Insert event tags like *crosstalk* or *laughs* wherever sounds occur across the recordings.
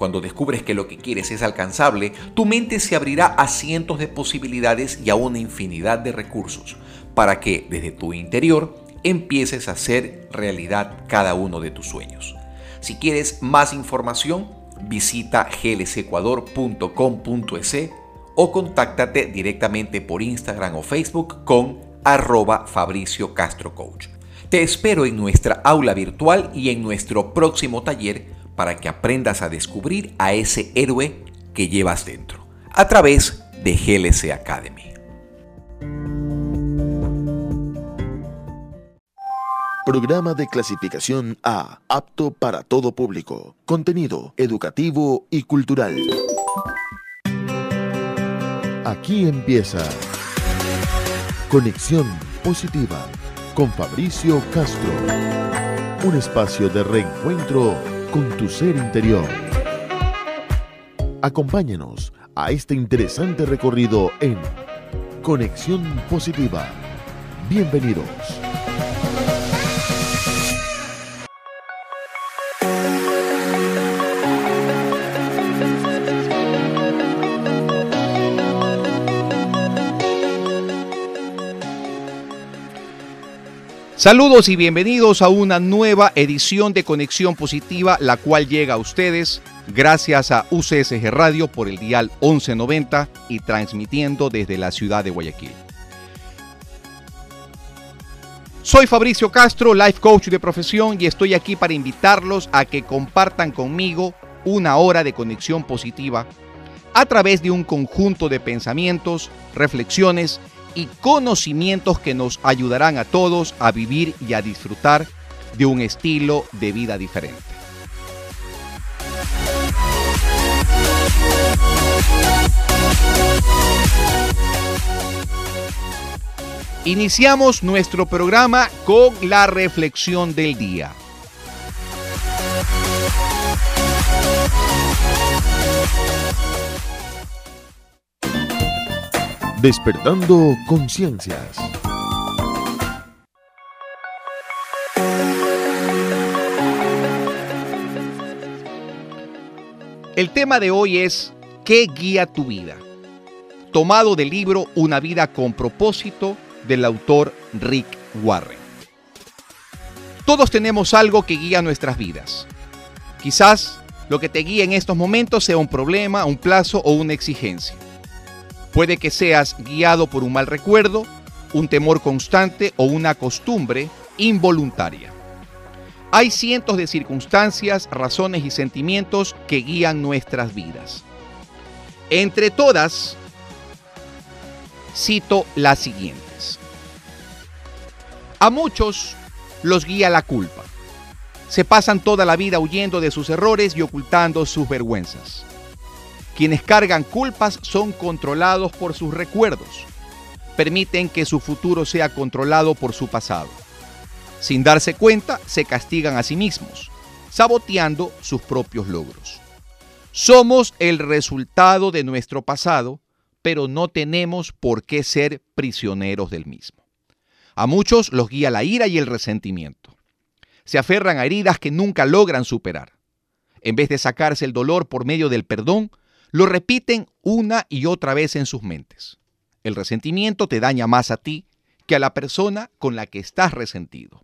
Cuando descubres que lo que quieres es alcanzable, tu mente se abrirá a cientos de posibilidades y a una infinidad de recursos para que desde tu interior empieces a hacer realidad cada uno de tus sueños. Si quieres más información, visita glsecuador.com.es o contáctate directamente por Instagram o Facebook con arroba Fabricio Castro Coach. Te espero en nuestra aula virtual y en nuestro próximo taller para que aprendas a descubrir a ese héroe que llevas dentro, a través de GLC Academy. Programa de clasificación A, apto para todo público. Contenido educativo y cultural. Aquí empieza Conexión Positiva con Fabricio Castro. Un espacio de reencuentro con tu ser interior. Acompáñanos a este interesante recorrido en Conexión Positiva. Bienvenidos. Saludos y bienvenidos a una nueva edición de Conexión Positiva, la cual llega a ustedes gracias a UCSG Radio por el dial 1190 y transmitiendo desde la ciudad de Guayaquil. Soy Fabricio Castro, life coach de profesión y estoy aquí para invitarlos a que compartan conmigo una hora de conexión positiva a través de un conjunto de pensamientos, reflexiones y conocimientos que nos ayudarán a todos a vivir y a disfrutar de un estilo de vida diferente. Iniciamos nuestro programa con la reflexión del día. Despertando conciencias. El tema de hoy es ¿Qué guía tu vida? Tomado del libro Una vida con propósito del autor Rick Warren. Todos tenemos algo que guía nuestras vidas. Quizás lo que te guía en estos momentos sea un problema, un plazo o una exigencia. Puede que seas guiado por un mal recuerdo, un temor constante o una costumbre involuntaria. Hay cientos de circunstancias, razones y sentimientos que guían nuestras vidas. Entre todas, cito las siguientes. A muchos los guía la culpa. Se pasan toda la vida huyendo de sus errores y ocultando sus vergüenzas. Quienes cargan culpas son controlados por sus recuerdos. Permiten que su futuro sea controlado por su pasado. Sin darse cuenta, se castigan a sí mismos, saboteando sus propios logros. Somos el resultado de nuestro pasado, pero no tenemos por qué ser prisioneros del mismo. A muchos los guía la ira y el resentimiento. Se aferran a heridas que nunca logran superar. En vez de sacarse el dolor por medio del perdón, lo repiten una y otra vez en sus mentes. El resentimiento te daña más a ti que a la persona con la que estás resentido.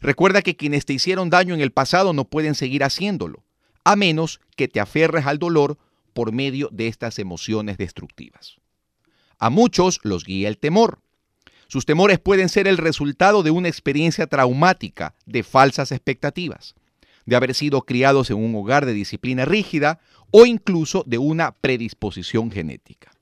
Recuerda que quienes te hicieron daño en el pasado no pueden seguir haciéndolo, a menos que te aferres al dolor por medio de estas emociones destructivas. A muchos los guía el temor. Sus temores pueden ser el resultado de una experiencia traumática, de falsas expectativas, de haber sido criados en un hogar de disciplina rígida o incluso de una predisposición genética.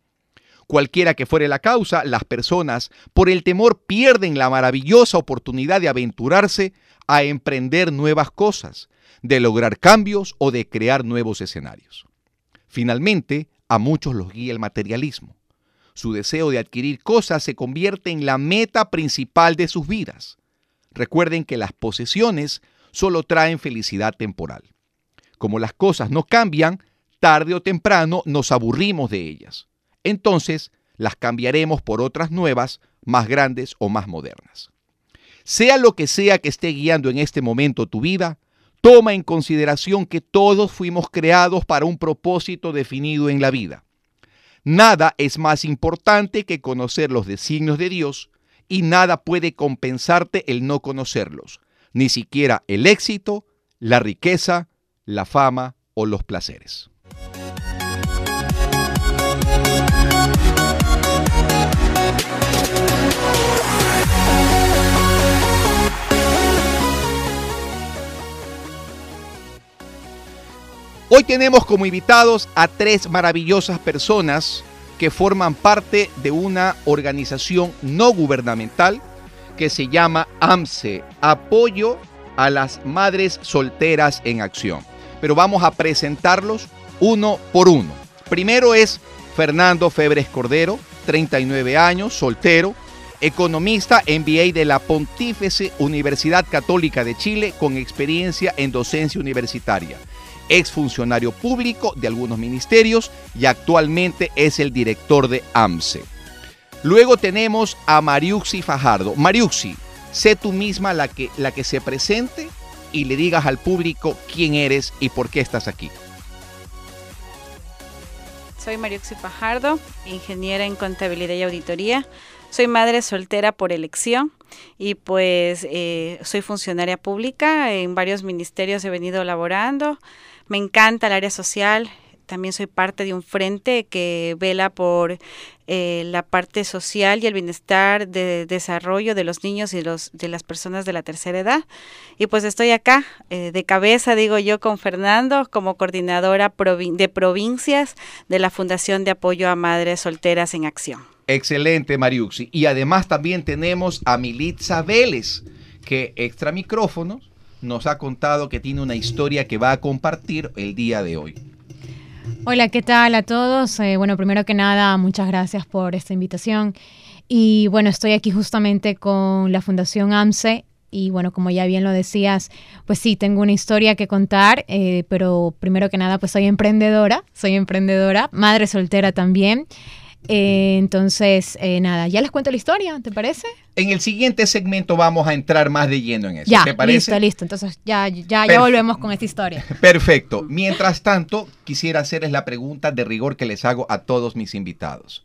Cualquiera que fuere la causa, las personas, por el temor, pierden la maravillosa oportunidad de aventurarse a emprender nuevas cosas, de lograr cambios o de crear nuevos escenarios. Finalmente, a muchos los guía el materialismo. Su deseo de adquirir cosas se convierte en la meta principal de sus vidas. Recuerden que las posesiones solo traen felicidad temporal. Como las cosas no cambian, tarde o temprano nos aburrimos de ellas entonces las cambiaremos por otras nuevas, más grandes o más modernas. Sea lo que sea que esté guiando en este momento tu vida, toma en consideración que todos fuimos creados para un propósito definido en la vida. Nada es más importante que conocer los designios de Dios y nada puede compensarte el no conocerlos, ni siquiera el éxito, la riqueza, la fama o los placeres. Hoy tenemos como invitados a tres maravillosas personas que forman parte de una organización no gubernamental que se llama AMSE, Apoyo a las Madres Solteras en Acción. Pero vamos a presentarlos uno por uno. Primero es Fernando Febres Cordero, 39 años, soltero, economista MBA de la Pontífice Universidad Católica de Chile con experiencia en docencia universitaria exfuncionario público de algunos ministerios y actualmente es el director de AMSE. Luego tenemos a Mariuxi Fajardo. Mariuxi, sé tú misma la que, la que se presente y le digas al público quién eres y por qué estás aquí. Soy Mariuxi Fajardo, ingeniera en contabilidad y auditoría. Soy madre soltera por elección y pues eh, soy funcionaria pública. En varios ministerios he venido laborando. Me encanta el área social. También soy parte de un frente que vela por eh, la parte social y el bienestar de desarrollo de los niños y los, de las personas de la tercera edad. Y pues estoy acá eh, de cabeza, digo yo, con Fernando como coordinadora de provincias de la Fundación de Apoyo a Madres Solteras en Acción. Excelente, Mariuxi. Y además también tenemos a Militza Vélez, que extra micrófonos nos ha contado que tiene una historia que va a compartir el día de hoy. Hola, ¿qué tal a todos? Eh, bueno, primero que nada, muchas gracias por esta invitación. Y bueno, estoy aquí justamente con la Fundación AMSE. Y bueno, como ya bien lo decías, pues sí, tengo una historia que contar, eh, pero primero que nada, pues soy emprendedora, soy emprendedora, madre soltera también. Eh, entonces, eh, nada, ya les cuento la historia, ¿te parece? En el siguiente segmento vamos a entrar más de lleno en eso. Ya, ¿Te parece? listo, listo. Entonces ya, ya, ya volvemos con esta historia. *laughs* Perfecto. Mientras tanto, quisiera hacerles la pregunta de rigor que les hago a todos mis invitados.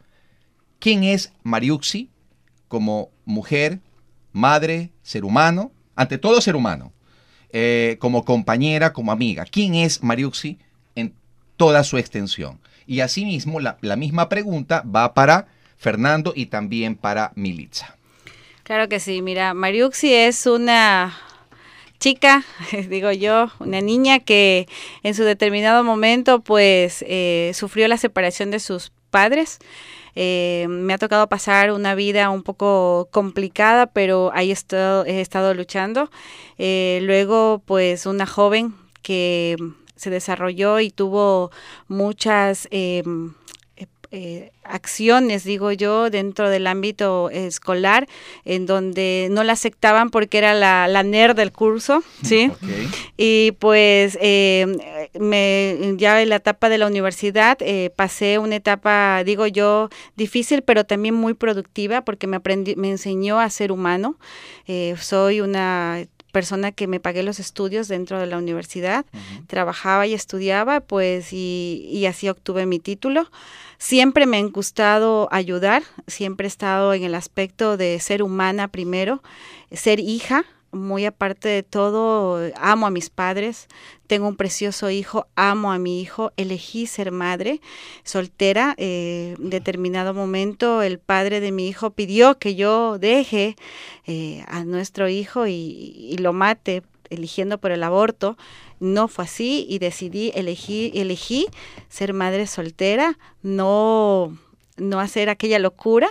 ¿Quién es Mariuxi como mujer, madre, ser humano? Ante todo ser humano. Eh, como compañera, como amiga. ¿Quién es Mariuxi en toda su extensión? Y asimismo, la, la misma pregunta va para Fernando y también para Militza. Claro que sí, mira, Mariuxi es una chica, *laughs* digo yo, una niña que en su determinado momento pues eh, sufrió la separación de sus padres. Eh, me ha tocado pasar una vida un poco complicada, pero ahí he estado, he estado luchando. Eh, luego pues una joven que se desarrolló y tuvo muchas em, eh, eh, acciones, digo yo, dentro del ámbito escolar, en donde no la aceptaban porque era la, la nerd del curso, ¿sí? Y pues me, ya en la etapa de la universidad eh, pasé una etapa, digo yo, difícil, pero también muy productiva porque me, aprendí, me enseñó a ser humano. soy una persona que me pagué los estudios dentro de la universidad, trabajaba y estudiaba, pues, y, así obtuve mi título. Siempre me ha gustado ayudar, siempre he estado en el aspecto de ser humana primero, ser hija, muy aparte de todo, amo a mis padres, tengo un precioso hijo, amo a mi hijo, elegí ser madre soltera. Eh, en determinado momento el padre de mi hijo pidió que yo deje eh, a nuestro hijo y, lo mate eligiendo por el aborto. No fue así y decidí elegir, elegí ser madre soltera, no, no hacer aquella locura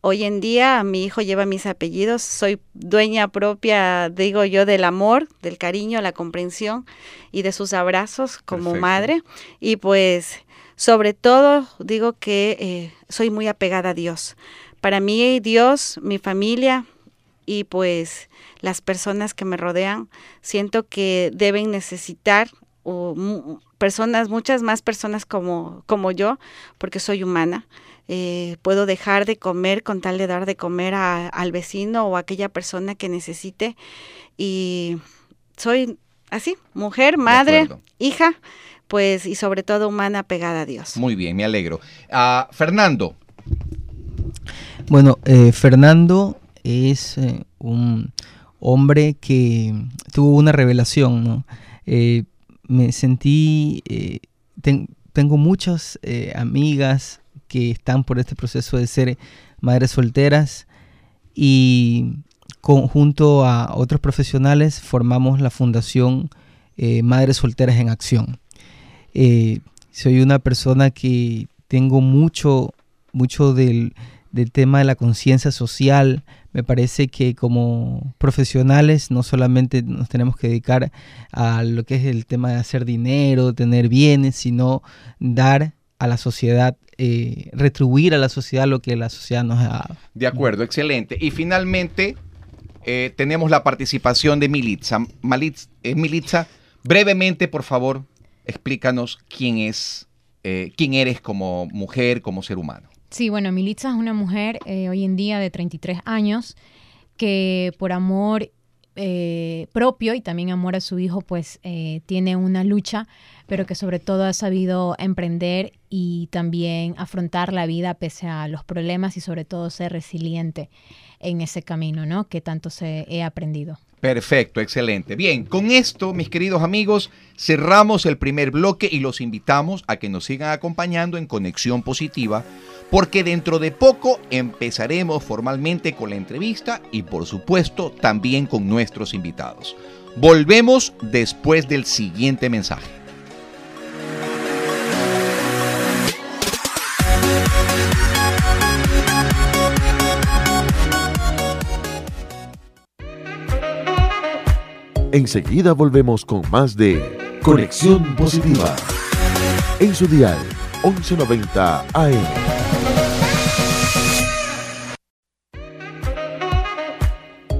Hoy en día mi hijo lleva mis apellidos, soy dueña propia, digo yo, del amor, del cariño, la comprensión y de sus abrazos como madre. Y pues sobre todo digo que eh, soy muy apegada a Dios. Para mí Dios, mi familia y pues las personas que me rodean, siento que deben necesitar personas, muchas más personas como, como yo, porque soy humana eh, puedo dejar de comer con tal de dar de comer al vecino o a aquella persona que necesite. Y soy así, mujer, madre, hija, pues y sobre todo humana pegada a Dios. Muy bien, me alegro. Ah, Fernando. Bueno, eh, Fernando es eh, un hombre que tuvo una revelación, ¿no? me sentí, tengo muchas amigas, que están por este proceso de ser madres solteras y junto a otros profesionales formamos la fundación eh, Madres Solteras en Acción. Eh, soy una persona que tengo mucho, mucho del, del tema de la conciencia social. Me parece que como profesionales no solamente nos tenemos que dedicar a lo que es el tema de hacer dinero, tener bienes, sino dar a la sociedad, eh, retribuir a la sociedad lo que la sociedad nos ha dado. De acuerdo, excelente. Y finalmente eh, tenemos la participación de Militza. Eh, Militza, brevemente, por favor, explícanos quién es, quién eres como mujer, como ser humano. Sí, bueno, Militza es una mujer hoy en día de 33 años que por amor propio y también amor a su hijo, pues tiene una lucha pero que sobre todo ha sabido emprender y también afrontar la vida pese a los problemas y sobre todo ser resiliente en ese camino, ¿no? Que tanto se he aprendido. Perfecto, excelente. Bien, con esto, mis queridos amigos, cerramos el primer bloque y los invitamos a que nos sigan acompañando en Conexión Positiva, porque dentro de poco empezaremos formalmente con la entrevista y por supuesto también con nuestros invitados. Volvemos después del siguiente mensaje. Enseguida volvemos con más de Conexión Positiva. En su dial 1190 AM.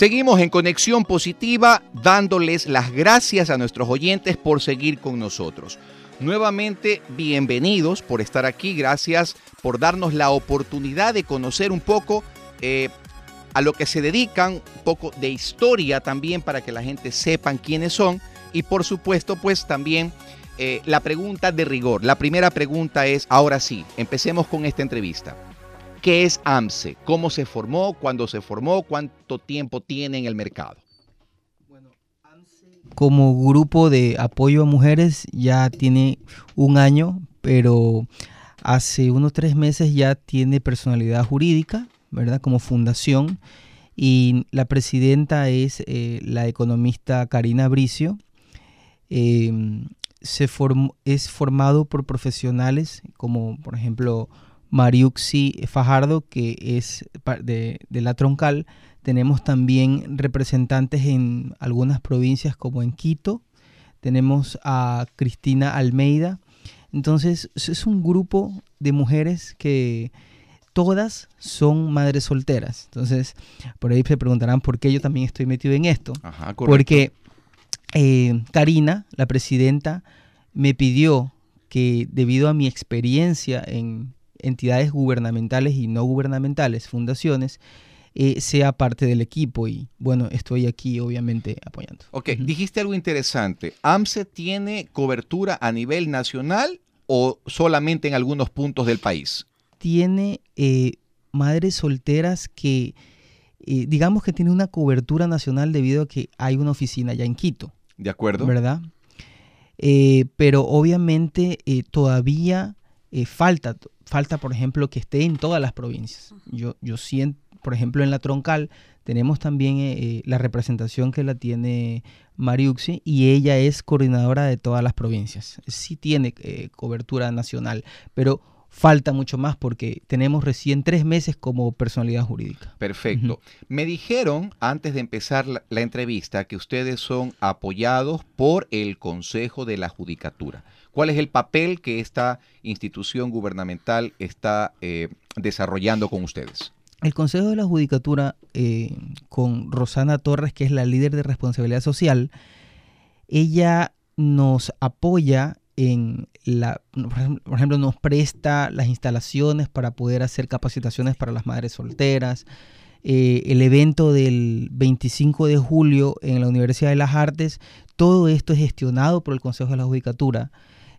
Seguimos en conexión positiva dándoles las gracias a nuestros oyentes por seguir con nosotros. Nuevamente, bienvenidos por estar aquí, gracias por darnos la oportunidad de conocer un poco eh, a lo que se dedican, un poco de historia también para que la gente sepan quiénes son y por supuesto pues también eh, la pregunta de rigor. La primera pregunta es, ahora sí, empecemos con esta entrevista. ¿Qué es AMSE? ¿Cómo se formó? ¿Cuándo se formó? ¿Cuánto tiempo tiene en el mercado? Bueno, AMSE como grupo de apoyo a mujeres ya tiene un año, pero hace unos tres meses ya tiene personalidad jurídica, ¿verdad? Como fundación. Y la presidenta es eh, la economista Karina Bricio. Em, se es formado por profesionales como, por ejemplo, Mariuxi Fajardo, que es de, la troncal. Tenemos también representantes en algunas provincias como en Quito. Tenemos a Cristina Almeida. Entonces es un grupo de mujeres que todas son madres solteras. Entonces por ahí se preguntarán por qué yo también estoy metido en esto. Porque eh, Karina, la presidenta, me pidió que debido a mi experiencia en entidades gubernamentales y no gubernamentales, fundaciones, eh, sea parte del equipo y bueno, estoy aquí obviamente apoyando. Ok, dijiste algo interesante. ¿AMSE tiene cobertura a nivel nacional o solamente en algunos puntos del país? Tiene eh, madres solteras que, eh, digamos que tiene una cobertura nacional debido a que hay una oficina ya en Quito. De acuerdo. ¿Verdad? pero obviamente todavía falta, falta, por ejemplo, que esté en todas las provincias. Yo, yo siento por ejemplo, en la troncal tenemos también eh, eh, la representación que la tiene Mariuxi y ella es coordinadora de todas las provincias. Sí tiene eh, cobertura nacional, pero falta mucho más porque tenemos recién tres meses como personalidad jurídica. Perfecto. Me dijeron antes de empezar la, entrevista que ustedes son apoyados por el Consejo de la Judicatura. ¿Cuál es el papel que esta institución gubernamental está desarrollando con ustedes? el Consejo de la Judicatura, eh, con Rosana Torres, que es la líder de responsabilidad social, ella nos apoya en la, por ejemplo, nos presta las instalaciones para poder hacer capacitaciones para las madres solteras. Eh, el evento del 25 de julio en la Universidad de las Artes, todo esto es gestionado por el Consejo de la Judicatura.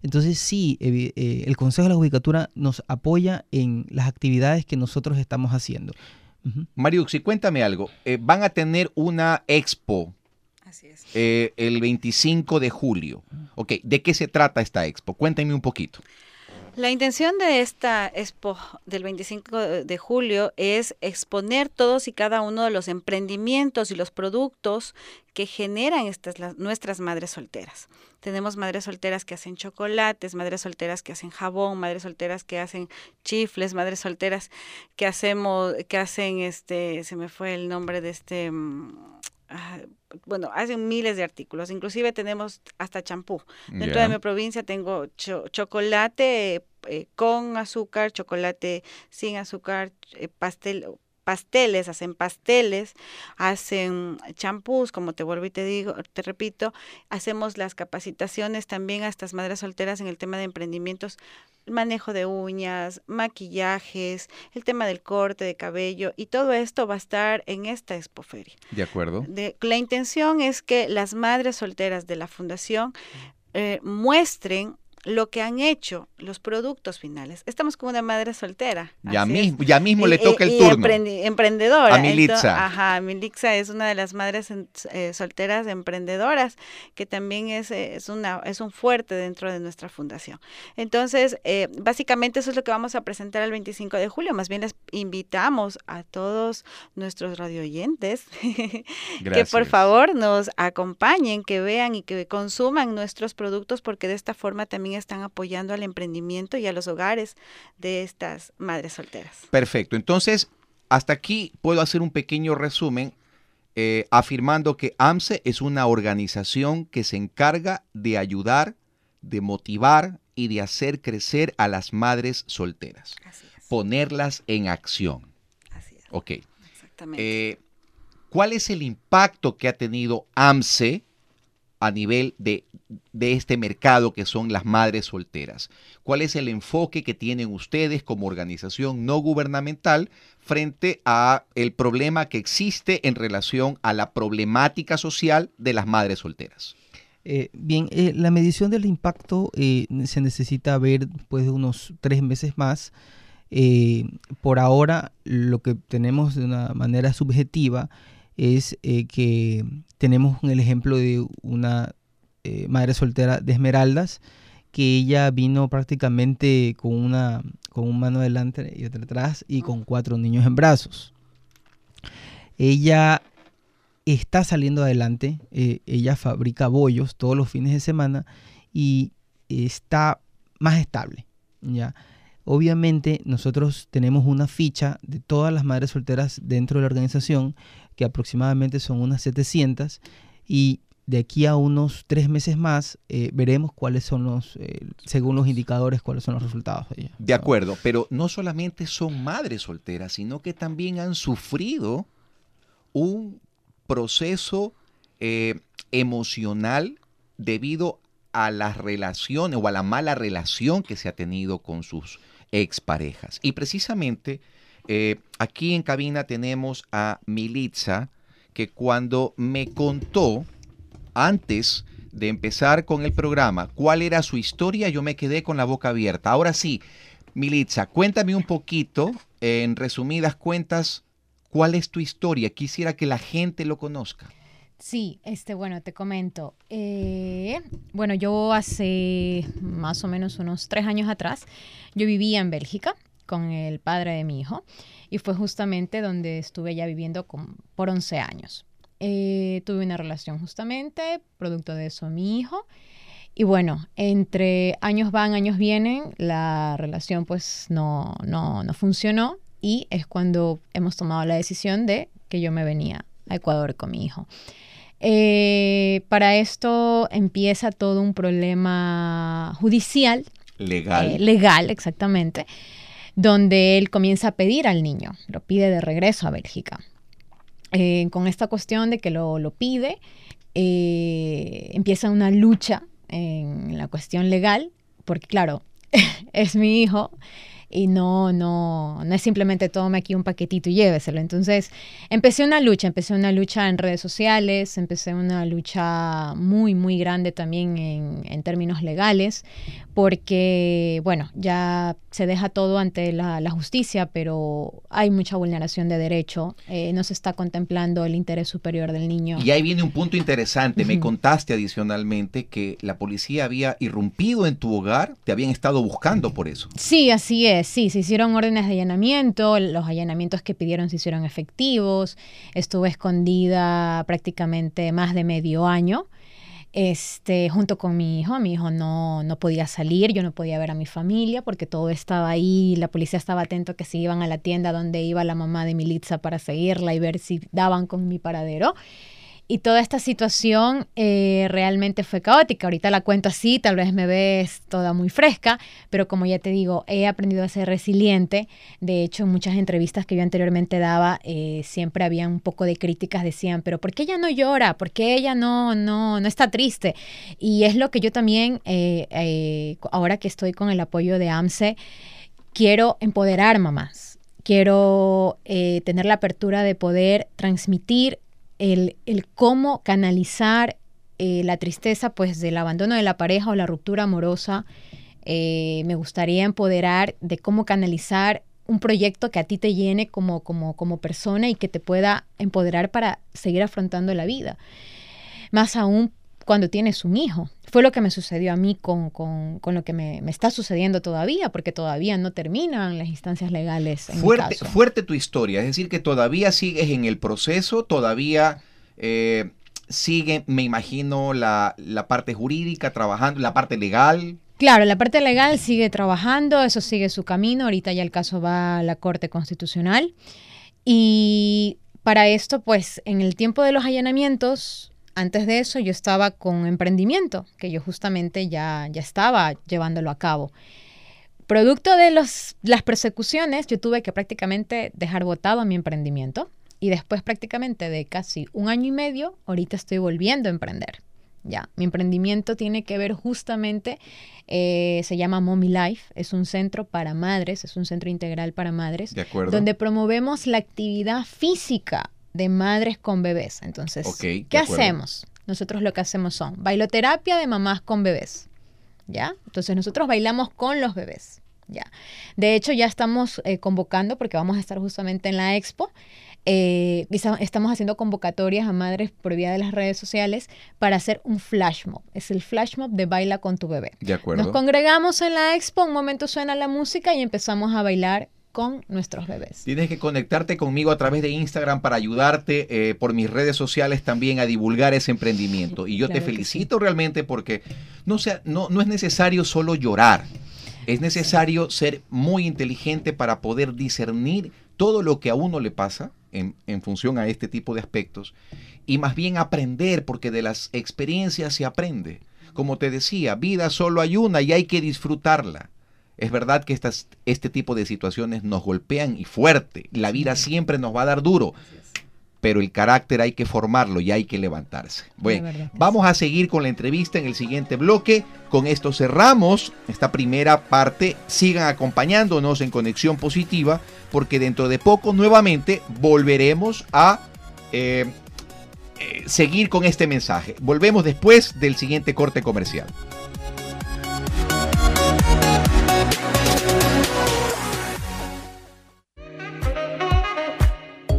Entonces sí, eh, el Consejo de la Judicatura nos apoya en las actividades que nosotros estamos haciendo. Mariuxi, cuéntame algo. Eh, van a tener una expo eh, el 25 de julio. Ok, ¿de qué se trata esta expo? Cuéntame un poquito. La intención de esta expo del 25 de julio es exponer todos y cada uno de los emprendimientos y los productos que generan estas nuestras madres solteras. Tenemos madres solteras que hacen chocolates, madres solteras que hacen jabón, madres solteras que hacen chifles, madres solteras que hacemos que hacen este se me fue el nombre de este mm, bueno, hacen miles de artículos, inclusive tenemos hasta champú. Dentro de mi provincia tengo chocolate eh, con azúcar, chocolate sin azúcar, eh, pastel, pasteles, hacen pasteles, hacen champús, como te vuelvo y te digo, te repito, hacemos las capacitaciones también a estas madres solteras en el tema de emprendimientos, manejo de uñas, maquillajes, el tema del corte de cabello y todo esto va a estar en esta expoferia. De acuerdo. la intención es que las madres solteras de la fundación eh, muestren lo que han hecho los productos finales. Estamos como una madre soltera. Ya mismo, ya mismo le toca el turno. emprendedora. A Militza. ajá, Militza es una de las madres eh, solteras emprendedoras que también es, es, una, es un fuerte dentro de nuestra fundación. Entonces, eh, básicamente eso es lo que vamos a presentar el 25 de julio. Más bien les invitamos a todos nuestros radioyentes *laughs* que por favor nos acompañen, que vean y que consuman nuestros productos porque de esta forma también están apoyando al emprendimiento y a los hogares de estas madres solteras. Perfecto. Entonces, hasta aquí puedo hacer un pequeño resumen eh, afirmando que AMSE es una organización que se encarga de ayudar, de motivar y de hacer crecer a las madres solteras. Ponerlas en acción. Así es. Ok. Exactamente. Eh, ¿Cuál es el impacto que ha tenido AMSE a nivel de, este mercado que son las madres solteras? ¿Cuál es el enfoque que tienen ustedes como organización no gubernamental frente a el problema que existe en relación a la problemática social de las madres solteras? Eh, bien, eh, la medición del impacto eh, se necesita ver después de unos tres meses más. por ahora, lo que tenemos de una manera subjetiva es que tenemos el ejemplo de una eh, madre soltera de Esmeraldas, que ella vino prácticamente con una con un mano adelante y otra atrás y con cuatro niños en brazos. Ella está saliendo adelante, eh, ella fabrica bollos todos los fines de semana y está más estable. ¿ya? Obviamente nosotros tenemos una ficha de todas las madres solteras dentro de la organización que aproximadamente son unas 700, y de aquí a unos tres meses más eh, veremos cuáles son los, eh, según los indicadores, cuáles son los resultados. De, de acuerdo, pero no solamente son madres solteras, sino que también han sufrido un proceso eh, emocional debido a las relaciones o a la mala relación que se ha tenido con sus exparejas. Y precisamente eh, aquí en cabina tenemos a Militza, que cuando me contó antes de empezar con el programa cuál era su historia, yo me quedé con la boca abierta. Ahora sí, Militza, cuéntame un poquito, en resumidas cuentas, cuál es tu historia. Quisiera que la gente lo conozca. Sí, este, bueno, te comento. Eh, bueno, yo hace más o menos unos tres años atrás, yo vivía en Bélgica con el padre de mi hijo y fue justamente donde estuve ya viviendo por 11 años. Eh, tuve una relación justamente, producto de eso mi hijo. Y bueno, entre años van, años vienen, la relación pues no, no, no funcionó y es cuando hemos tomado la decisión de que yo me venía a Ecuador con mi hijo. Eh, para esto empieza todo un problema judicial. Legal. Eh, legal, exactamente. Donde él comienza a pedir al niño, lo pide de regreso a Bélgica. Eh, con esta cuestión de que lo, lo pide, empieza una lucha en la cuestión legal, porque claro, *laughs* es mi hijo y no, no, no es simplemente tome aquí un paquetito y lléveselo. Entonces, empecé una lucha, empecé una lucha en redes sociales, empecé una lucha muy, muy grande también en, en términos legales, porque, bueno, ya se deja todo ante la, justicia, pero hay mucha vulneración de derecho, eh, no se está contemplando el interés superior del niño. Y ahí viene un punto interesante, me contaste adicionalmente que la policía había irrumpido en tu hogar, te habían estado buscando por eso. Sí, así es, sí, se hicieron órdenes de allanamiento, los allanamientos que pidieron se hicieron efectivos, estuve escondida prácticamente más de medio año este, junto con mi hijo. Mi hijo no, no podía salir, yo no podía ver a mi familia porque todo estaba ahí, la policía estaba atento que si iban a la tienda donde iba la mamá de Militza para seguirla y ver si daban con mi paradero. Y toda esta situación eh, realmente fue caótica. Ahorita la cuento así, tal vez me ves toda muy fresca, pero como ya te digo, he aprendido a ser resiliente. De hecho, en muchas entrevistas que yo anteriormente daba, eh, siempre había un poco de críticas, decían, pero ¿por qué ella no llora? ¿Por qué ella no, no, no está triste? Y es lo que yo también, eh, ahora que estoy con el apoyo de AMSE, quiero empoderar mamás. Quiero tener la apertura de poder transmitir el, cómo canalizar eh, la tristeza pues del abandono de la pareja o la ruptura amorosa. Eh, me gustaría empoderar de cómo canalizar un proyecto que a ti te llene como, como, como persona y que te pueda empoderar para seguir afrontando la vida. Más aún cuando tienes un hijo. Fue lo que me sucedió a mí con, lo que me, está sucediendo todavía, porque todavía no terminan las instancias legales. fuerte, fuerte tu historia, es decir, que todavía sigues en el proceso, todavía eh, sigue, me imagino, la, la parte jurídica trabajando, la parte legal. Claro, la parte legal sigue trabajando, eso sigue su camino, ahorita ya el caso va a la Corte Constitucional. Y para esto, pues en el tiempo de los allanamientos, antes de eso yo estaba con emprendimiento, que yo justamente ya, ya estaba llevándolo a cabo. Producto de los, las persecuciones, yo tuve que prácticamente dejar botado mi emprendimiento y después prácticamente de casi un año y medio, ahorita estoy volviendo a emprender. Ya, mi emprendimiento tiene que ver justamente, eh, se llama Mommy Life, es un centro para madres, es un centro integral para madres, donde promovemos la actividad física de madres con bebés. Entonces, ¿qué hacemos? Nosotros lo que hacemos son bailoterapia de mamás con bebés. ¿Ya? Entonces nosotros bailamos con los bebés. ¿Ya? De hecho, ya estamos eh, convocando, porque vamos a estar justamente en la expo, eh, estamos haciendo convocatorias a madres por vía de las redes sociales para hacer un flash mob. Es el flash mob de baila con tu bebé. De acuerdo. Nos congregamos en la expo, un momento suena la música y empezamos a bailar con nuestros bebés. Tienes que conectarte conmigo a través de Instagram para ayudarte eh, por mis redes sociales también a divulgar ese emprendimiento. Y yo te felicito realmente porque no, sea, no, no es necesario solo llorar. Es necesario ser muy inteligente para poder discernir todo lo que a uno le pasa en, en función a este tipo de aspectos y más bien aprender porque de las experiencias se aprende. Como te decía, vida solo hay una y hay que disfrutarla. Es verdad que estas, este tipo de situaciones nos golpean y fuerte. La vida siempre nos va a dar duro. pero el carácter hay que formarlo y hay que levantarse. Bueno, vamos a seguir con la entrevista en el siguiente bloque. Con esto cerramos esta primera parte. Sigan acompañándonos en Conexión Positiva porque dentro de poco nuevamente volveremos a eh, eh, seguir con este mensaje. Volvemos después del siguiente corte comercial.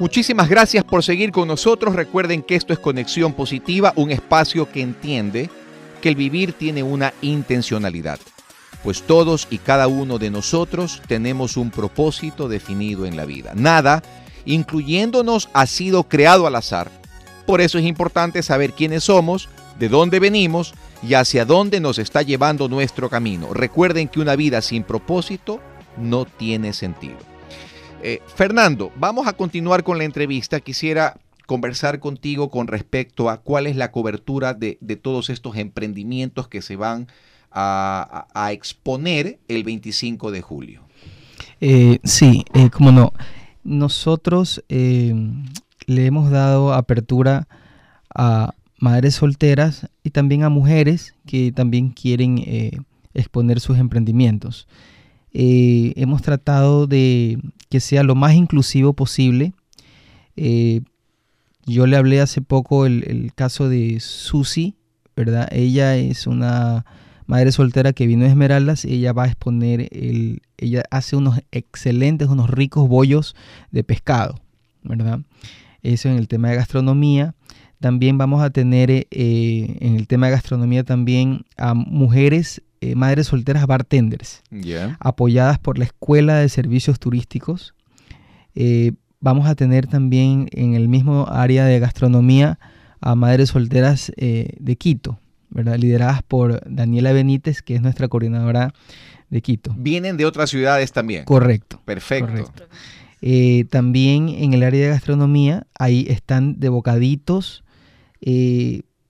Muchísimas gracias por seguir con nosotros. Recuerden que esto es Conexión Positiva, un espacio que entiende que el vivir tiene una intencionalidad. Pues todos y cada uno de nosotros tenemos un propósito definido en la vida. Nada, incluyéndonos, ha sido creado al azar. Por eso es importante saber quiénes somos, de dónde venimos y hacia dónde nos está llevando nuestro camino. Recuerden que una vida sin propósito no tiene sentido. Eh, Fernando, vamos a continuar con la entrevista. Quisiera conversar contigo con respecto a cuál es la cobertura de, todos estos emprendimientos que se van a, exponer el 25 de julio. Eh, sí, eh, como no. Nosotros le hemos dado apertura a madres solteras y también a mujeres que también quieren exponer sus emprendimientos. Hemos tratado de que sea lo más inclusivo posible. Eh, yo le hablé hace poco el, caso de Susi, ¿verdad? Ella es una madre soltera que vino de Esmeraldas y ella va a exponer, el, ella hace unos excelentes, unos ricos bollos de pescado, ¿verdad? Eso en el tema de gastronomía. También vamos a tener eh, en el tema de gastronomía también a mujeres eh, madres solteras bartenders, apoyadas por la Escuela de Servicios Turísticos. Eh, vamos a tener también en el mismo área de gastronomía a madres solteras eh, de Quito, ¿verdad? lideradas por Daniela Benítez, que es nuestra coordinadora de Quito. Vienen de otras ciudades también. Correcto. Perfecto. también en el área de gastronomía, ahí están de bocaditos.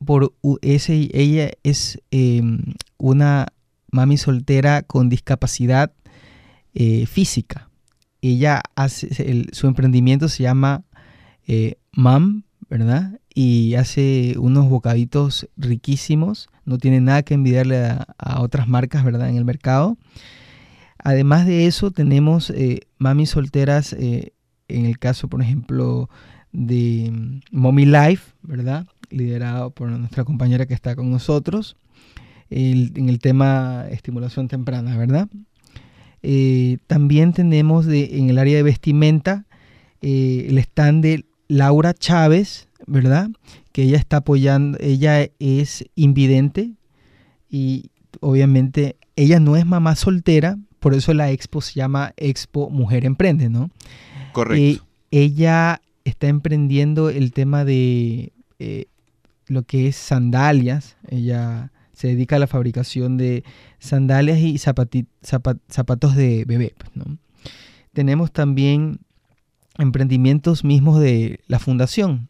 por ese, ella es em, una mami soltera con discapacidad eh, física. Ella hace, su emprendimiento se llama eh, MAM, ¿verdad? Y hace unos bocaditos riquísimos. No tiene nada que envidiarle a, otras marcas, ¿verdad? En el mercado. Además de eso, tenemos eh, mami solteras, en el caso, por ejemplo, de mm, Mommy Life, ¿verdad? Liderado por nuestra compañera que está con nosotros en el tema estimulación temprana, ¿verdad? Eh, también tenemos en el área de vestimenta eh, el stand de Laura Chávez, ¿verdad? Que ella está apoyando, ella es invidente y obviamente ella no es mamá soltera, por eso la expo se llama Expo Mujer Emprende, ¿no? Correcto. ella está emprendiendo el tema de eh, lo que es sandalias, ella se dedica a la fabricación de sandalias y zapatos de bebé. Pues, Tenemos también emprendimientos mismos de la fundación.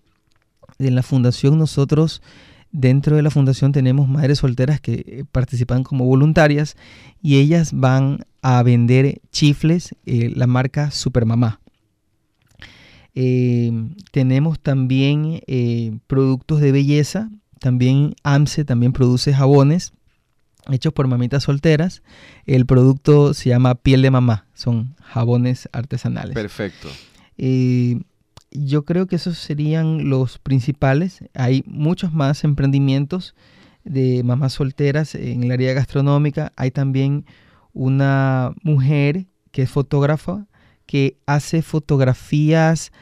En la fundación nosotros, dentro de la fundación tenemos madres solteras que participan como voluntarias y ellas van a vender chifles, eh, la marca Supermamá. Eh, tenemos también eh, productos de belleza también AMSE también produce jabones hechos por mamitas solteras. El producto se llama piel de mamá. Son jabones artesanales. Perfecto. Eh, yo creo que esos serían los principales. Hay muchos más emprendimientos de mamás solteras en el área gastronómica. Hay también una mujer que es fotógrafa que hace fotografías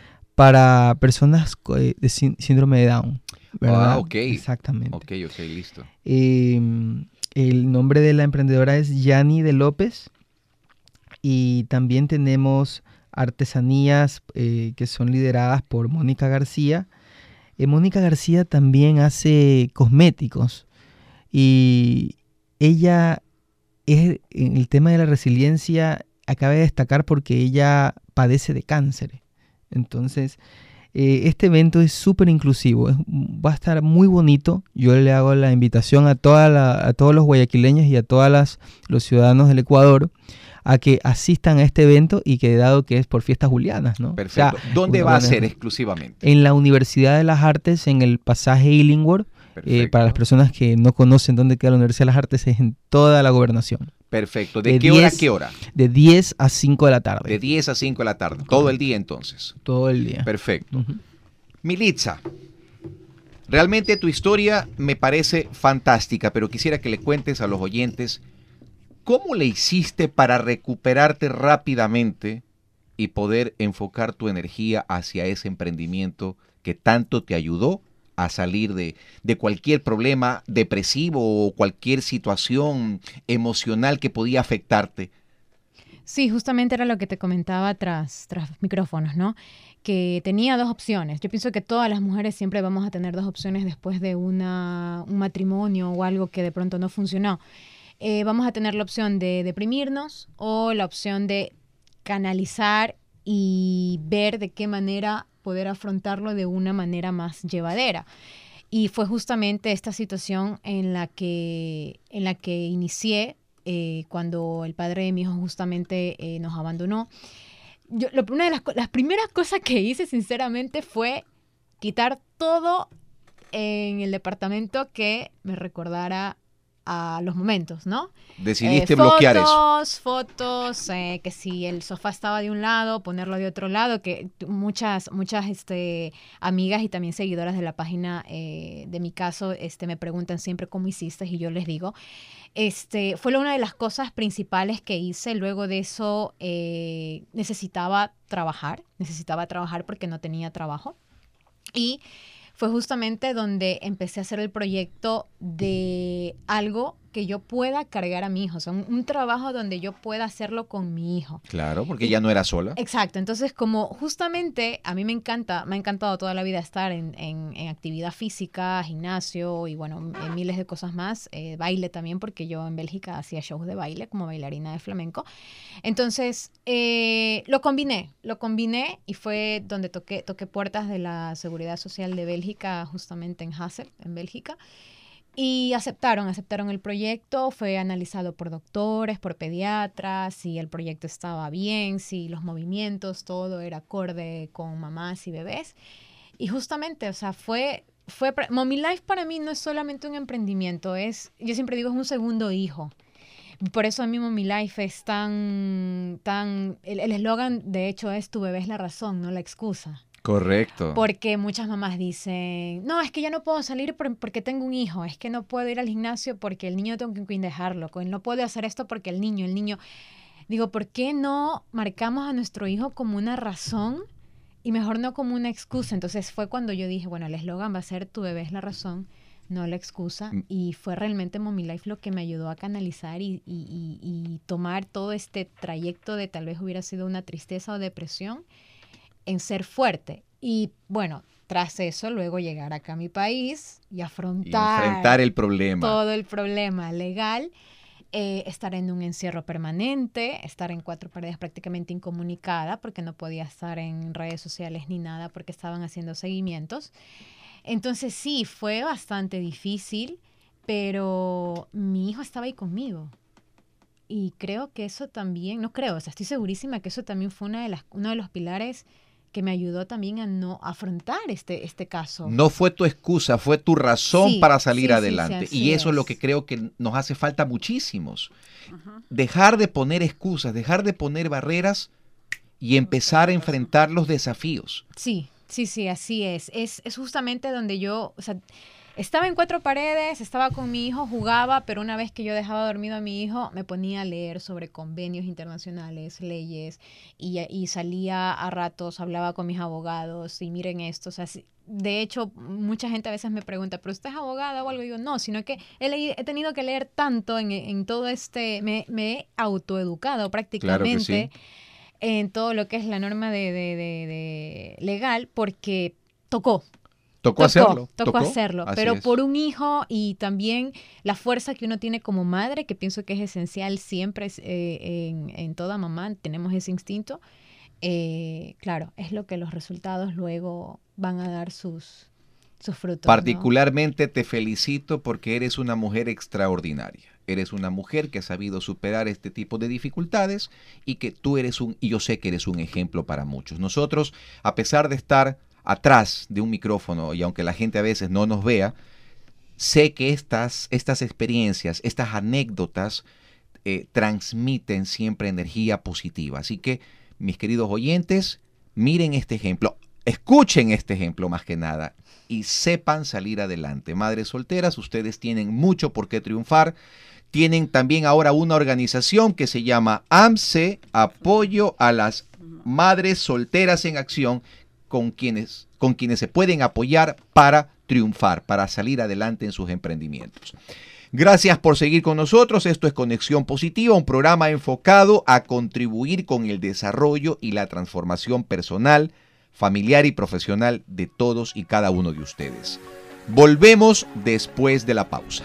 para personas eh, de síndrome de Down. Ah, ok. Exactamente. Ok, ok, listo. Em, el nombre de la emprendedora es Yani de López. Y también tenemos artesanías eh, que son lideradas por Mónica García. Eh, Mónica García también hace cosméticos y ella es en el tema de la resiliencia acaba de destacar porque ella padece de cáncer. Entonces, eh, este evento es súper inclusivo, va a estar muy bonito. Yo le hago la invitación a, toda a todos los guayaquileños y a todos los ciudadanos del Ecuador a que asistan a este evento y que dado que es por fiestas julianas, ¿no? Perfecto. ¿Dónde va a ser exclusivamente? En la Universidad de las Artes, en el pasaje Illingworth. Eh, para las personas que no conocen dónde queda la Universidad de las Artes, es en toda la gobernación. Perfecto. ¿De, qué hora a qué hora? De 10 a 5 de la tarde. De 10 a 5 de la tarde. Todo el día entonces. Todo el día. Perfecto. Militza, realmente tu historia me parece fantástica, pero quisiera que le cuentes a los oyentes cómo le hiciste para recuperarte rápidamente y poder enfocar tu energía hacia ese emprendimiento que tanto te ayudó a salir de, cualquier problema depresivo o cualquier situación emocional que podía afectarte. Sí, justamente era lo que te comentaba tras, tras micrófonos, ¿no? Que tenía dos opciones. Yo pienso que todas las mujeres siempre vamos a tener dos opciones después de una, un matrimonio o algo que de pronto no funcionó. Eh, vamos a tener la opción de deprimirnos o la opción de canalizar y ver de qué manera poder afrontarlo de una manera más llevadera. Y fue justamente esta situación en la que, en la que inicié eh, cuando el padre de mi hijo justamente eh, nos abandonó. Yo, una de las, las primeras cosas que hice, sinceramente, fue quitar todo en el departamento que me recordara a los momentos, ¿no? Decidiste eh, bloquear eso. Fotos, fotos, eh, que si el sofá estaba de un lado, ponerlo de otro lado, que muchas, muchas este, amigas y también seguidoras de la página eh, de mi caso este, me preguntan siempre cómo hiciste y yo les digo. Este, fue una de las cosas principales que hice. Luego de eso necesitaba trabajar, necesitaba trabajar porque no tenía trabajo. Y fue justamente donde empecé a hacer el proyecto de algo que yo pueda cargar a mi hijo, o sea, un, trabajo donde yo pueda hacerlo con mi hijo. Claro, porque ya no era sola. Exacto, entonces como justamente a mí me encanta, me ha encantado toda la vida estar en, en, actividad física, gimnasio y bueno, en miles de cosas más, eh, baile también, porque yo en Bélgica hacía shows de baile como bailarina de flamenco. Entonces, eh, lo combiné, lo combiné y fue donde toqué, toqué puertas de la Seguridad Social de Bélgica, justamente en Hassel, en Bélgica. Y aceptaron, aceptaron el proyecto, fue analizado por doctores, por pediatras, si el proyecto estaba bien, si los movimientos, todo era acorde con mamás y bebés. Y justamente, o sea, fue, fue, Mommy Life para mí no es solamente un emprendimiento, es, yo siempre digo, es un segundo hijo. Por eso a mí Mommy Life es tan, tan, el eslogan de hecho es tu bebé es la razón, no la excusa. Correcto. Porque muchas mamás dicen, no, es que ya no puedo salir porque tengo un hijo, es que no puedo ir al gimnasio porque el niño tengo que dejarlo, no puedo hacer esto porque el niño, el niño... Digo, ¿por qué no marcamos a nuestro hijo como una razón y mejor no como una excusa? Entonces fue cuando yo dije, bueno, el eslogan va a ser tu bebé es la razón, no la excusa. Mm. Y fue realmente Mommy Life lo que me ayudó a canalizar y, y tomar todo este trayecto de tal vez hubiera sido una tristeza o depresión en ser fuerte. Y bueno, tras eso, luego llegar acá a mi país y afrontar enfrentar el problema. Todo el problema legal. Eh, estar en un encierro permanente, estar en cuatro paredes prácticamente incomunicada porque no podía estar en redes sociales ni nada porque estaban haciendo seguimientos. Entonces sí, fue bastante difícil, pero mi hijo estaba ahí conmigo. Y creo que eso también, no creo, o sea, estoy segurísima que eso también fue una de las, uno de los pilares que me ayudó también a no afrontar este, este caso. No fue tu excusa, fue tu razón para salir adelante. y eso es. lo que creo que nos hace falta muchísimos. Dejar de poner excusas, dejar de poner barreras y empezar a enfrentar los desafíos. Sí, sí, sí, así es. Es, es justamente donde yo, o sea, estaba en cuatro paredes, estaba con mi hijo, jugaba, pero una vez que yo dejaba dormido a mi hijo, me ponía a leer sobre convenios internacionales, leyes, y, salía a ratos, hablaba con mis abogados, y miren esto, o sea, de hecho, mucha gente a veces me pregunta, ¿pero usted es abogada o algo? Y digo, no, sino que he, he tenido que leer tanto en, todo este, me, he autoeducado prácticamente. en todo lo que es la norma de, de- de- de legal porque tocó. Tocó, hacerlo. Tocó, hacerlo, Así pero es. por un hijo y también la fuerza que uno tiene como madre, que pienso que es esencial siempre eh, en, en toda mamá, tenemos ese instinto. eh, claro, es lo que los resultados luego van a dar sus, sus frutos. ¿no? Particularmente te felicito porque eres una mujer extraordinaria. Eres una mujer que ha sabido superar este tipo de dificultades y que tú eres un, y yo sé que eres un ejemplo para muchos. Nosotros, a pesar de estar atrás de un micrófono y aunque la gente a veces no nos vea, sé que estas, estas experiencias, estas anécdotas eh, transmiten siempre energía positiva. Así que, mis queridos oyentes, miren este ejemplo, escuchen este ejemplo más que nada y sepan salir adelante. Madres solteras, ustedes tienen mucho por qué triunfar. Tienen también ahora una organización que se llama AMSE, Apoyo a las Madres Solteras en Acción, con quienes, con quienes se pueden apoyar para triunfar, para salir adelante en sus emprendimientos. Gracias por seguir con nosotros. Esto es Conexión Positiva, un programa enfocado a contribuir con el desarrollo y la transformación personal, familiar y profesional de todos y cada uno de ustedes. Volvemos después de la pausa.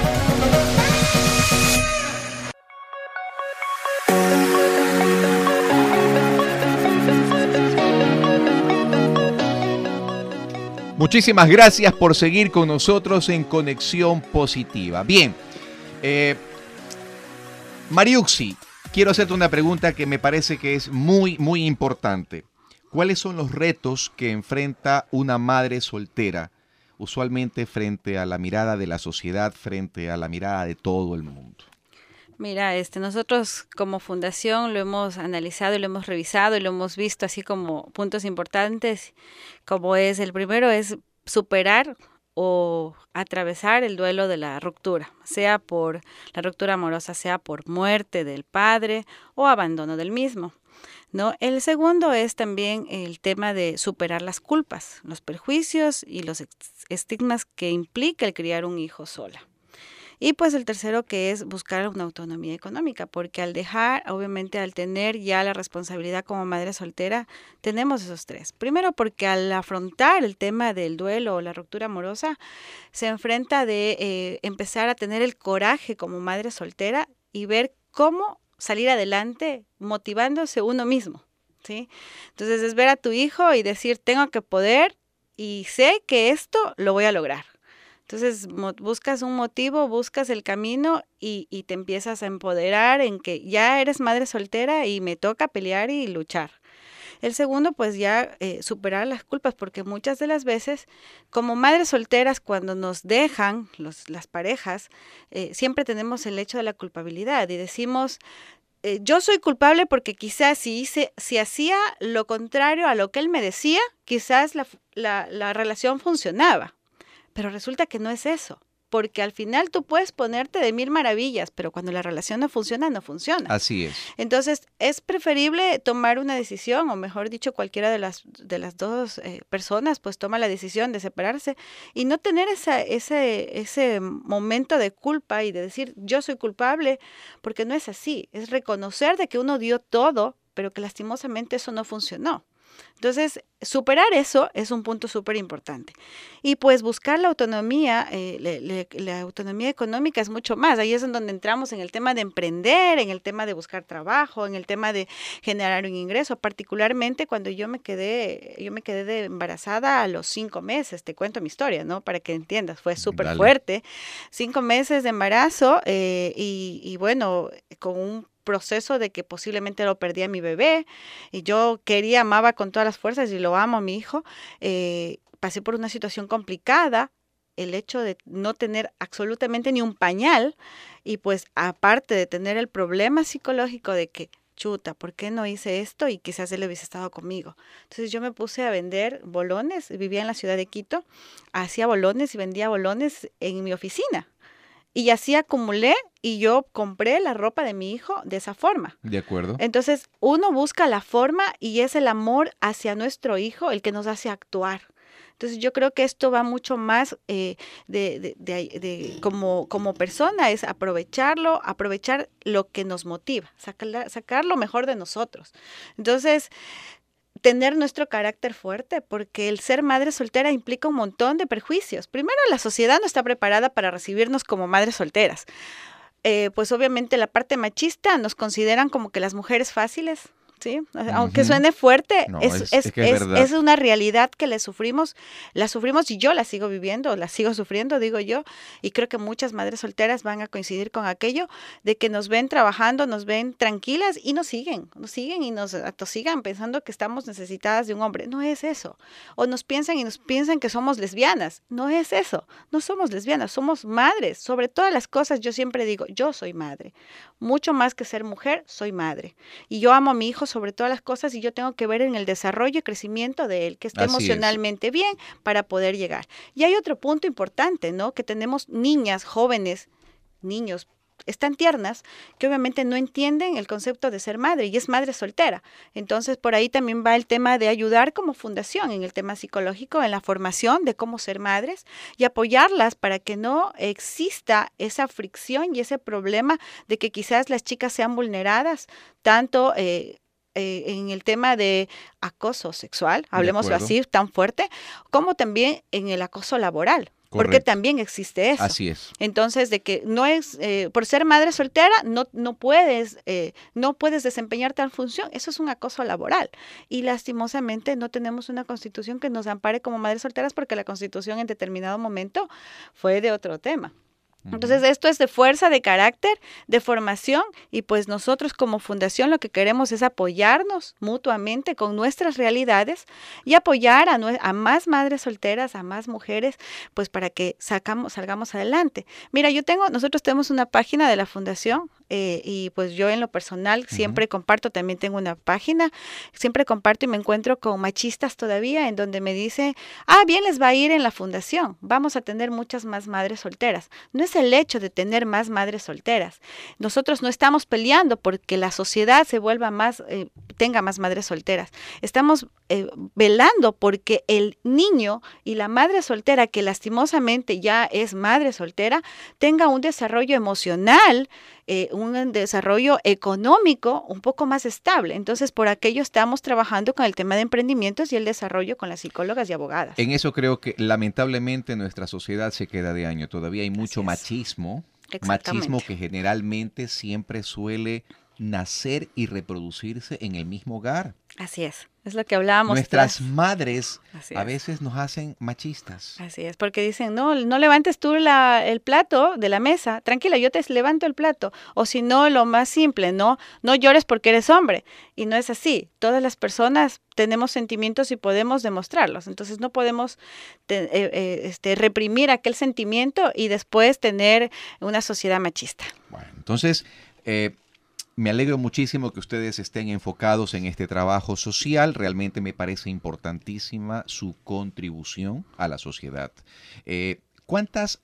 Muchísimas gracias por seguir con nosotros en Conexión Positiva. Bien, eh, Mariuxi, quiero hacerte una pregunta que me parece que es muy, muy importante. ¿Cuáles son los retos que enfrenta una madre soltera, usualmente frente a la mirada de la sociedad, frente a la mirada de todo el mundo? Mira, este, nosotros como fundación lo hemos analizado y lo hemos revisado y lo hemos visto así como puntos importantes, como es el primero es superar o atravesar el duelo de la ruptura, sea por la ruptura amorosa, sea por muerte del padre o abandono del mismo. ¿no? El segundo es también el tema de superar las culpas, los perjuicios y los estigmas que implica el criar un hijo sola. Y pues el tercero que es buscar una autonomía económica, porque al dejar, obviamente al tener ya la responsabilidad como madre soltera, tenemos esos tres. Primero porque al afrontar el tema del duelo o la ruptura amorosa, se enfrenta de eh, empezar a tener el coraje como madre soltera y ver cómo salir adelante motivándose uno mismo. ¿sí? Entonces es ver a tu hijo y decir, tengo que poder y sé que esto lo voy a lograr. Entonces buscas un motivo, buscas el camino y, y, te empiezas a empoderar en que ya eres madre soltera y me toca pelear y luchar. El segundo, pues ya eh, superar las culpas, porque muchas de las veces, como madres solteras, cuando nos dejan los, las parejas, eh, siempre tenemos el hecho de la culpabilidad y decimos, eh, yo soy culpable porque quizás si, hice, si hacía lo contrario a lo que él me decía, quizás la, la, la relación funcionaba. Pero resulta que no es eso, porque al final tú puedes ponerte de mil maravillas, pero cuando la relación no funciona, no funciona. Así es. Entonces, es preferible tomar una decisión, o mejor dicho, cualquiera de las, de las dos eh, personas, pues toma la decisión de separarse y no tener esa, ese, ese momento de culpa y de decir, yo soy culpable, porque no es así. Es reconocer de que uno dio todo, pero que lastimosamente eso no funcionó. Entonces, superar eso es un punto súper importante. Y pues buscar la autonomía, eh, le, le, la autonomía económica es mucho más. Ahí es en donde entramos en el tema de emprender, en el tema de buscar trabajo, en el tema de generar un ingreso. Particularmente cuando yo me quedé, yo me quedé de embarazada a los cinco meses. Te cuento mi historia, ¿no? Para que entiendas, fue súper fuerte. Cinco meses de embarazo eh, y, y bueno, con un proceso de que posiblemente lo perdí a mi bebé y yo quería, amaba con todas las fuerzas y lo amo a mi hijo. Eh, pasé por una situación complicada el hecho de no tener absolutamente ni un pañal y pues aparte de tener el problema psicológico de que chuta, ¿por qué no hice esto? Y quizás él hubiese estado conmigo. Entonces yo me puse a vender bolones, vivía en la ciudad de Quito, hacía bolones y vendía bolones en mi oficina. Y así acumulé y yo compré la ropa de mi hijo de esa forma. De acuerdo. Entonces uno busca la forma y es el amor hacia nuestro hijo el que nos hace actuar. Entonces yo creo que esto va mucho más eh, de, como, como persona, es aprovecharlo, aprovechar lo que nos motiva, sacar, sacar lo mejor de nosotros. Entonces, tener nuestro carácter fuerte, porque el ser madre soltera implica un montón de perjuicios. Primero, la sociedad no está preparada para recibirnos como madres solteras. Eh, pues obviamente la parte machista nos consideran como que las mujeres fáciles, ¿sí? Aunque suene fuerte, es, es, es, una realidad que le sufrimos, la sufrimos y yo la sigo viviendo, la sigo sufriendo, digo yo, y creo que muchas madres solteras van a coincidir con aquello de que nos ven trabajando, nos ven tranquilas y nos siguen, nos siguen y nos atosigan pensando que estamos necesitadas de un hombre. No es eso. O nos piensan y nos piensan que somos lesbianas. No es eso. No somos lesbianas, somos madres. Sobre todas las cosas yo siempre digo, yo soy madre. Mucho más que ser mujer, soy madre. Y yo amo a mi hijo sobre todas las cosas y yo tengo que ver en el desarrollo y crecimiento de él, que esté emocionalmente bien para poder llegar. Y hay otro punto importante, ¿no? Que tenemos niñas, jóvenes, niños, están tiernas que obviamente no entienden el concepto de ser madre y es madre soltera. Entonces, por ahí también va el tema de ayudar como fundación en el tema psicológico, en la formación de cómo ser madres y apoyarlas para que no exista esa fricción y ese problema de que quizás las chicas sean vulneradas tanto eh, eh, en el tema de acoso sexual, hablemos así, tan fuerte, como también en el acoso laboral. Porque también existe eso. Así es. Entonces, de que no es, eh, por ser madre soltera, no, no puedes, eh, no puedes desempeñar tal función. Eso es un acoso laboral. Y lastimosamente no tenemos una constitución que nos ampare como madres solteras porque la constitución en determinado momento fue de otro tema. Entonces, esto es de fuerza, de carácter, de formación y pues nosotros como fundación lo que queremos es apoyarnos mutuamente con nuestras realidades y apoyar a, a más madres solteras, a más mujeres, pues para que sacamos, salgamos adelante. Mira, yo tengo, nosotros tenemos una página de la fundación, eh, y pues yo en lo personal siempre comparto, también tengo una página, siempre comparto y me encuentro con machistas todavía en donde me dice, ah, bien les va a ir en la fundación, vamos a tener muchas más madres solteras. No es el hecho de tener más madres solteras. Nosotros no estamos peleando porque la sociedad se vuelva más, eh, tenga más madres solteras. Estamos eh, velando porque el niño y la madre soltera, que lastimosamente ya es madre soltera, tenga un desarrollo emocional eh, un desarrollo económico un poco más estable. Entonces, por aquello estamos trabajando con el tema de emprendimientos y el desarrollo con las psicólogas y abogadas. En eso creo que lamentablemente nuestra sociedad se queda de año. Todavía hay mucho machismo, machismo que generalmente siempre suele nacer y reproducirse en el mismo hogar. Así es. Es lo que hablábamos. Nuestras madres a veces nos hacen machistas. Así es, porque dicen, no, no levantes tú la, el plato de la mesa, tranquila, yo te levanto el plato. O si no, lo más simple, no, no llores porque eres hombre. Y no es así. Todas las personas tenemos sentimientos y podemos demostrarlos. Entonces no podemos eh, eh, este, reprimir aquel sentimiento y después tener una sociedad machista. Bueno, entonces... Eh, me alegro muchísimo que ustedes estén enfocados en este trabajo social. Realmente me parece importantísima su contribución a la sociedad. Eh, ¿cuántas,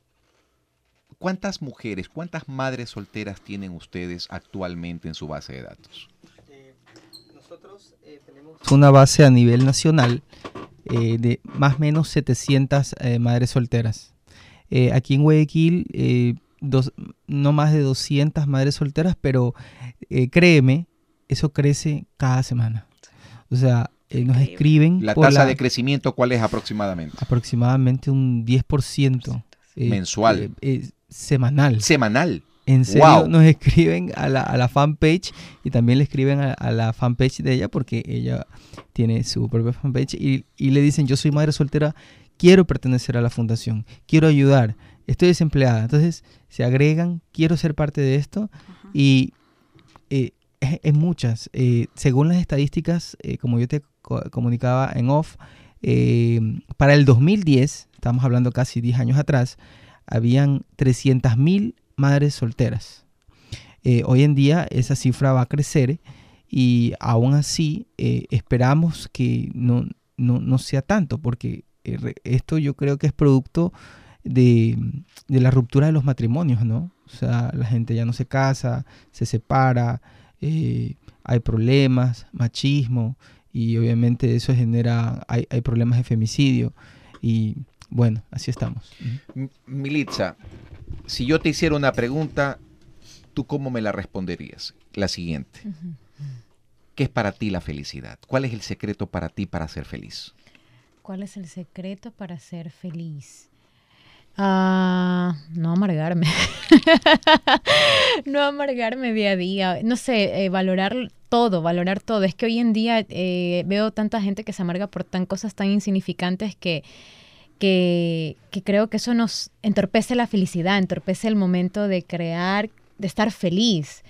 ¿Cuántas mujeres, cuántas madres solteras tienen ustedes actualmente en su base de datos? Eh, nosotros eh, tenemos una base a nivel nacional de más o menos 700 madres solteras. aquí en Guayaquil no más de 200 madres solteras, pero eh, créeme, eso crece cada semana. O sea, eh, nos escriben. ¿La tasa de crecimiento cuál es aproximadamente? Aproximadamente un 10%. Eh, Mensual. semanal. Semanal. En serio, nos escriben a la, a la, fanpage y también le escriben a, la fanpage de ella porque ella tiene su propia fanpage y, y le dicen, yo soy madre soltera, quiero pertenecer a la fundación, quiero ayudar, estoy desempleada. Entonces se agregan, quiero ser parte de esto y eh, es, muchas. Eh, según las estadísticas, eh, como yo te comunicaba en off, para el 2010, estamos hablando casi 10 años atrás, habían 300.000 madres solteras. Hoy en día esa cifra va a crecer y aún así esperamos que no, no, sea tanto, porque esto yo creo que es producto de, de, la ruptura de los matrimonios, ¿no? O sea, la gente ya no se casa, se separa, hay problemas, machismo, y obviamente eso genera, hay, problemas de femicidio y bueno, así estamos. Militza, si yo te hiciera una pregunta, ¿tú cómo me la responderías? La siguiente. ¿Qué es para ti la felicidad? ¿Cuál es el secreto para ti para ser feliz? ¿Cuál es el secreto para ser feliz? Ah, no amargarme. *laughs* no amargarme día a día. No sé, eh, valorar todo, valorar todo. Es que hoy en día eh, veo tanta gente que se amarga por tan cosas tan insignificantes que, que, creo que eso nos entorpece la felicidad, entorpece el momento de crear, de estar feliz.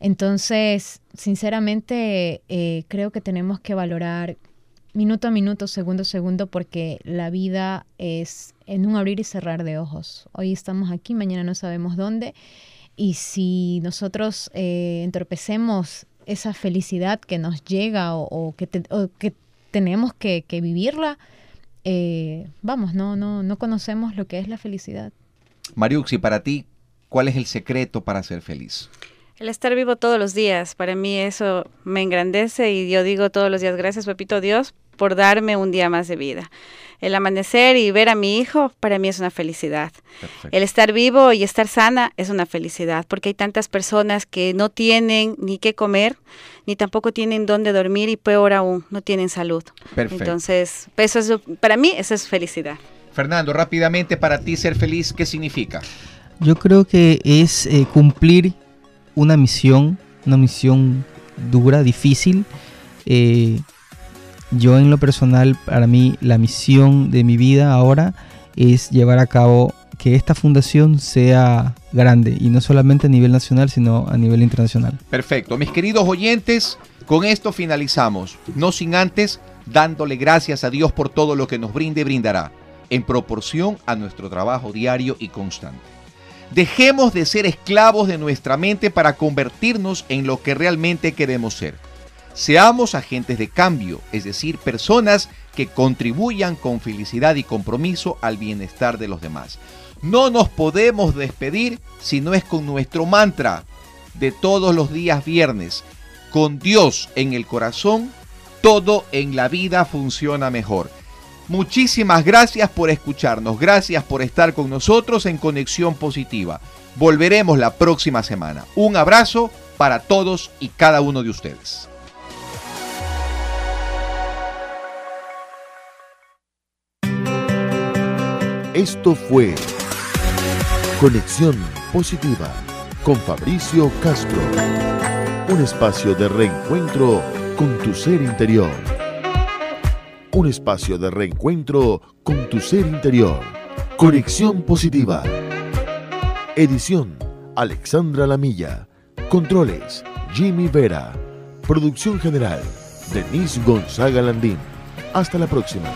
Entonces, sinceramente, eh, creo que tenemos que valorar minuto a minuto, segundo a segundo, porque la vida es en un abrir y cerrar de ojos. Hoy estamos aquí, mañana no sabemos dónde. Y si nosotros eh, entorpecemos esa felicidad que nos llega o, que, tenemos que, vivirla, eh, vamos, no, no, no conocemos lo que es la felicidad. Mariuxi, para ti, ¿cuál es el secreto para ser feliz? El estar vivo todos los días, para mí eso me engrandece y yo digo todos los días, gracias Pepito Dios por darme un día más de vida. El amanecer y ver a mi hijo para mí es una felicidad. El estar vivo y estar sana es una felicidad, porque hay tantas personas que no tienen ni qué comer, ni tampoco tienen dónde dormir y peor aún, no tienen salud. Entonces, eso para mí eso es felicidad. Fernando, rápidamente, para ti ser feliz, ¿qué significa? Yo creo que es eh, cumplir una misión, una misión dura, difícil. Eh, yo en lo personal, para mí, la misión de mi vida ahora es llevar a cabo que esta fundación sea grande y no solamente a nivel nacional, sino a nivel internacional. Perfecto. Mis queridos oyentes, con esto finalizamos. No sin antes dándole gracias a Dios por todo lo que nos brinde y brindará, en proporción a nuestro trabajo diario y constante. Dejemos de ser esclavos de nuestra mente para convertirnos en lo que realmente queremos ser. Seamos agentes de cambio, es decir, personas que contribuyan con felicidad y compromiso al bienestar de los demás. No nos podemos despedir si no es con nuestro mantra de todos los días viernes. Con Dios en el corazón, todo en la vida funciona mejor. Muchísimas gracias por escucharnos, gracias por estar con nosotros en Conexión Positiva. Volveremos la próxima semana. Un abrazo para todos y cada uno de ustedes. Esto fue Conexión Positiva con Fabricio Castro. Un espacio de reencuentro con tu ser interior un espacio de reencuentro con tu ser interior. Conexión positiva. Edición Alexandra Lamilla. Controles Jimmy Vera. Producción general Denise Gonzaga Landín. Hasta la próxima.